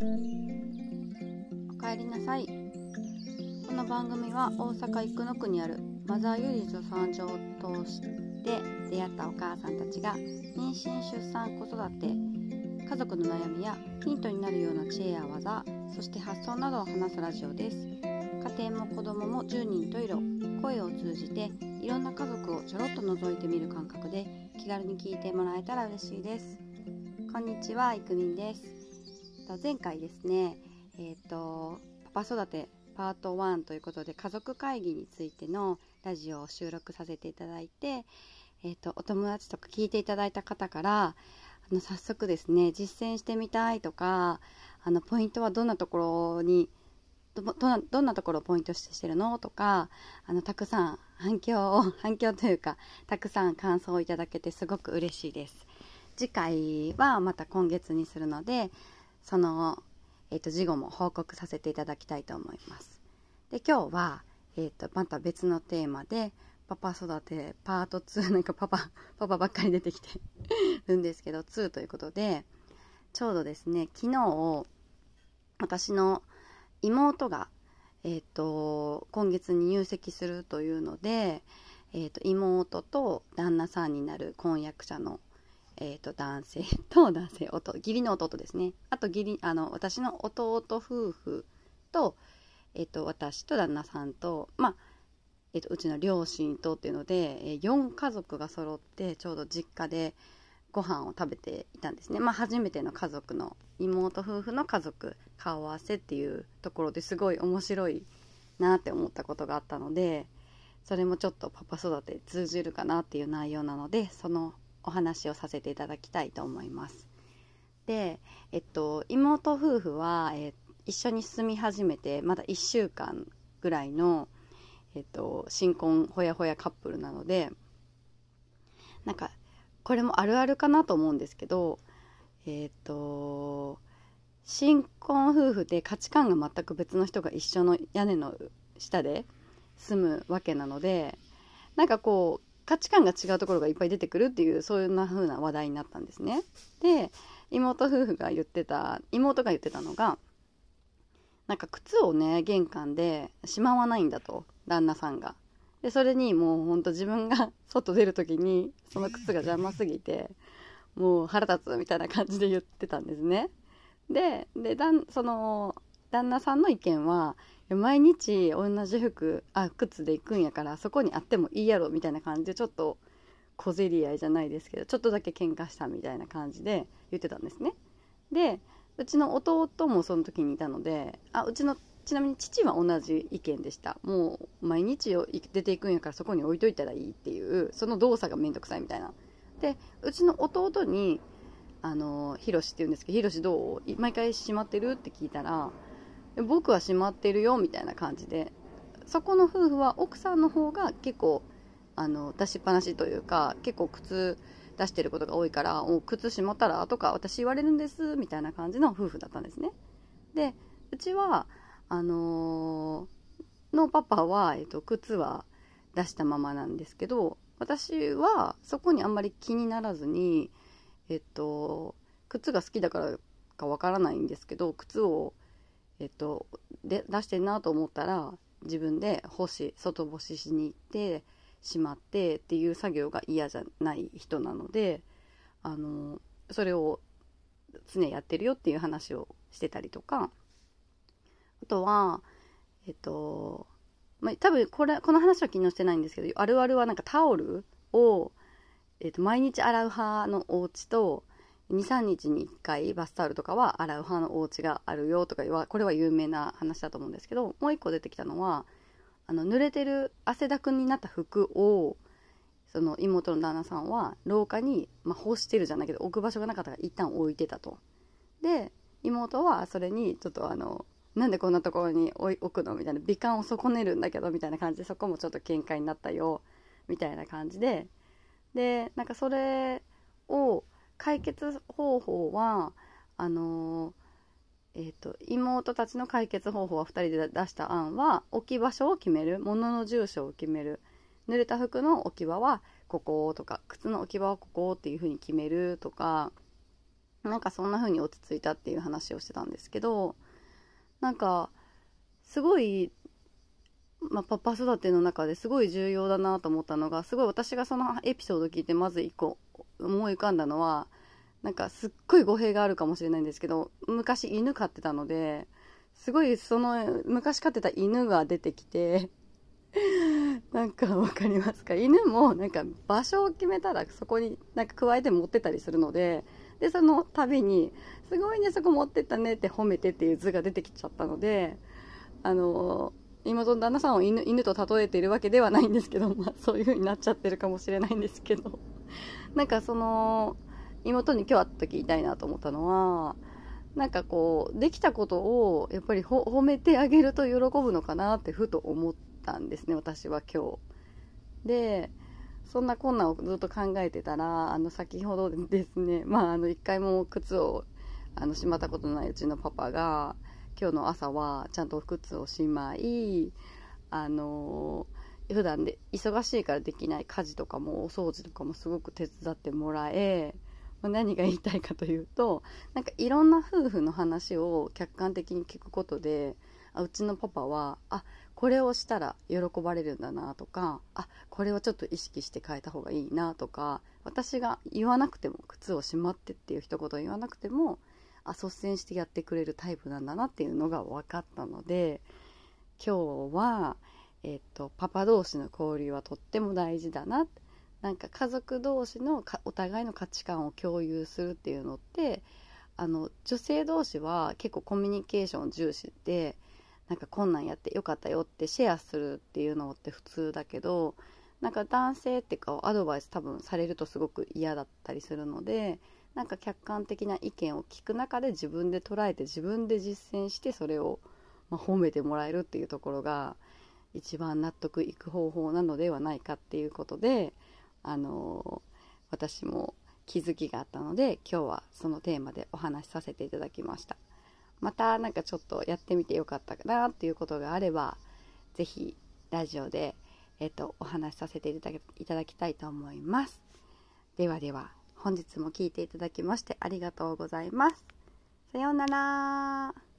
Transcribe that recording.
おかえりなさい。この番組は大阪生野区にあるマザーユリ助産所を通して出会ったお母さんたちが妊娠出産子育て家族の悩みやヒントになるような知恵や技そして発想などを話すラジオです。家庭も子供も10人十色声を通じていろんな家族をちょろっと覗いてみる感覚で気軽に聞いてもらえたら嬉しいです。こんにちは、いくみんです。前回ですねえ、ー、とパパ育てパート1ということで家族会議についてのラジオを収録させていただいて、えーと、お友達とか聞いていただいた方からあの早速ですね実践してみたいとかあのポイントはどんなところにどどんなところをポイントしてるのとかあのたくさん反響を反響というかたくさん感想をいただけてすごく嬉しいです。次回はまた今月にするのでその、えーと、事後も報告させていただきたいと思います。で今日は、えーと、また別のテーマでパパ育てパート2なんかパパパパばっかり出てきて るんですけど2ということでちょうどですね昨日私の妹が、えーと、今月に入籍するというので、えーと、妹と旦那さんになる婚約者の、えーと、男性と男性義理の弟ですね。あと義理あの私の弟夫婦と,、えー、と私と旦那さんとまあえー、とうちの両親とっていうので、え、4家族が揃ってちょうど実家でご飯を食べていたんですね、まあ、初めての家族の妹夫婦の家族顔合わせっていうところですごい面白いなって思ったことがあったのでそれもちょっとパパ育て通じるかなっていう内容なのでそのお話をさせていただきたいと思います。で、えっと、妹夫婦は、え一緒に住み始めてまだ1週間ぐらいの、えっと、新婚ほやほやカップルなのでなんかこれもあるあるかなと思うんですけどえっ、と新婚夫婦で価値観が全く別の人が一緒の屋根の下で住むわけなのでなんかこう価値観が違うところがいっぱい出てくるっていうそういうな風な話題になったんですね。で妹夫婦が言ってた妹が言ってたのがなんか靴をね玄関でしまわないんだと旦那さんが。でそれにもうほんと自分が外出る時にその靴が邪魔すぎてもう腹立つみたいな感じで言ってたんですね。ででだんその旦那さんの意見は毎日同じ服あ靴で行くんやからそこにあってもいいやろみたいな感じでちょっと小競り合いじゃないですけどちょっとだけ喧嘩したみたいな感じで言ってたんですね。でうちの弟もその時にいたのであうちのちなみに父は同じ意見でした。もう毎日を出ていくんやからそこに置いといたらいいっていうその動作がめんどくさいみたいな。でうちの弟にあのヒロシって言うんですけどヒロシどう？毎回閉まってる？って聞いたら僕は閉まってるよみたいな感じでそこの夫婦は奥さんの方が結構あの出しっぱなしというか結構靴出してることが多いから「靴閉まったら?」とか「私言われるんです」みたいな感じの夫婦だったんですね。でうちはあのー、のパパは、えっと、靴は出したままなんですけど私はそこにあんまり気にならずにえっと靴が好きだからかわからないんですけど靴をえっとで出してんなと思ったら自分で干し外干ししに行ってしまってっていう作業が嫌じゃない人なのであのそれを常やってるよっていう話をしてたりとかあとは、えっと、まあ、多分これ、この話は昨日してないんですけど、あるあるはなんかタオルを、えっと、毎日洗う派のお家と、2、3日に1回バスタオルとかは洗う派のお家があるよとかは、これは有名な話だと思うんですけど、もう一個出てきたのは、あの、濡れてる汗だくになった服を、その妹の旦那さんは廊下に、まあ、干してるじゃないけど置く場所がなかったから一旦置いてたと。で妹はそれにちょっとあのなんでこんなところに置くの？みたいな美観を損ねるんだけどみたいな感じでそこもちょっと喧嘩になったよみたいな感じででなんかそれを解決方法はあのえーと、妹たちの解決方法は2人で出した案は置き場所を決める物の住所を決める。濡れた服の置き場はこことか靴の置き場はここっていう風に決めるとかなんかそんな風に落ち着いたっていう話をしてたんですけどなんかすごい、まあ、パパ育ての中ですごい重要だなと思ったのがすごい私がそのエピソード聞いてまず一個思い浮かんだのはなんかすっごい語弊があるかもしれないんですけど昔犬飼ってたのですごいその昔飼ってた犬が出てきて なんかわかりますか？犬もなんか場所を決めたらそこになんか加えて持ってたりするのででその度に「すごいねそこ持ってったね」って褒めてっていう図が出てきちゃったのであの妹の旦那さんを犬犬と例えているわけではないんですけど、まあ、そういう風になっちゃってるかもしれないんですけど。なんかその妹に今日会った時言いたいなと思ったのはなんかこうできたことをやっぱり褒めてあげると喜ぶのかなってふと思ったんですね私は今日。でそんな困難をずっと考えてたらあの先ほどですね まああの一回も靴をあのしまったことないうちのパパが今日の朝はちゃんと靴をしまいあの普段で忙しいからできない家事とかもお掃除とかもすごく手伝ってもらえ何が言いたいかというとなんかいろんな夫婦の話を客観的に聞くことであうちのパパはあこれをしたら喜ばれるんだなとかあこれをちょっと意識して変えた方がいいなとか私が言わなくても靴をしまってっていう一言言わなくてもあ率先してやってくれるタイプなんだなっていうのが分かったので今日は、えーと、パパ同士の交流はとっても大事だな。なんか家族同士のお互いの価値観を共有するっていうのってあの女性同士は結構コミュニケーション重視でなんかこんなんやってよかったよってシェアするっていうのって普通だけどなんか男性っていうかアドバイス多分されるとすごく嫌だったりするのでなんか客観的な意見を聞く中で自分で捉えて自分で実践してそれを、まあ、褒めてもらえるっていうところが一番納得いく方法なのではないかっていうことで、あの私も気づきがあったので今日はそのテーマでお話しさせていただきましたまたなんかちょっとやってみてよかったかなっていうことがあれば是非ラジオで、えっと、お話しさせていただきたいと思いますではでは本日も聴いていただきましてありがとうございます。さようなら。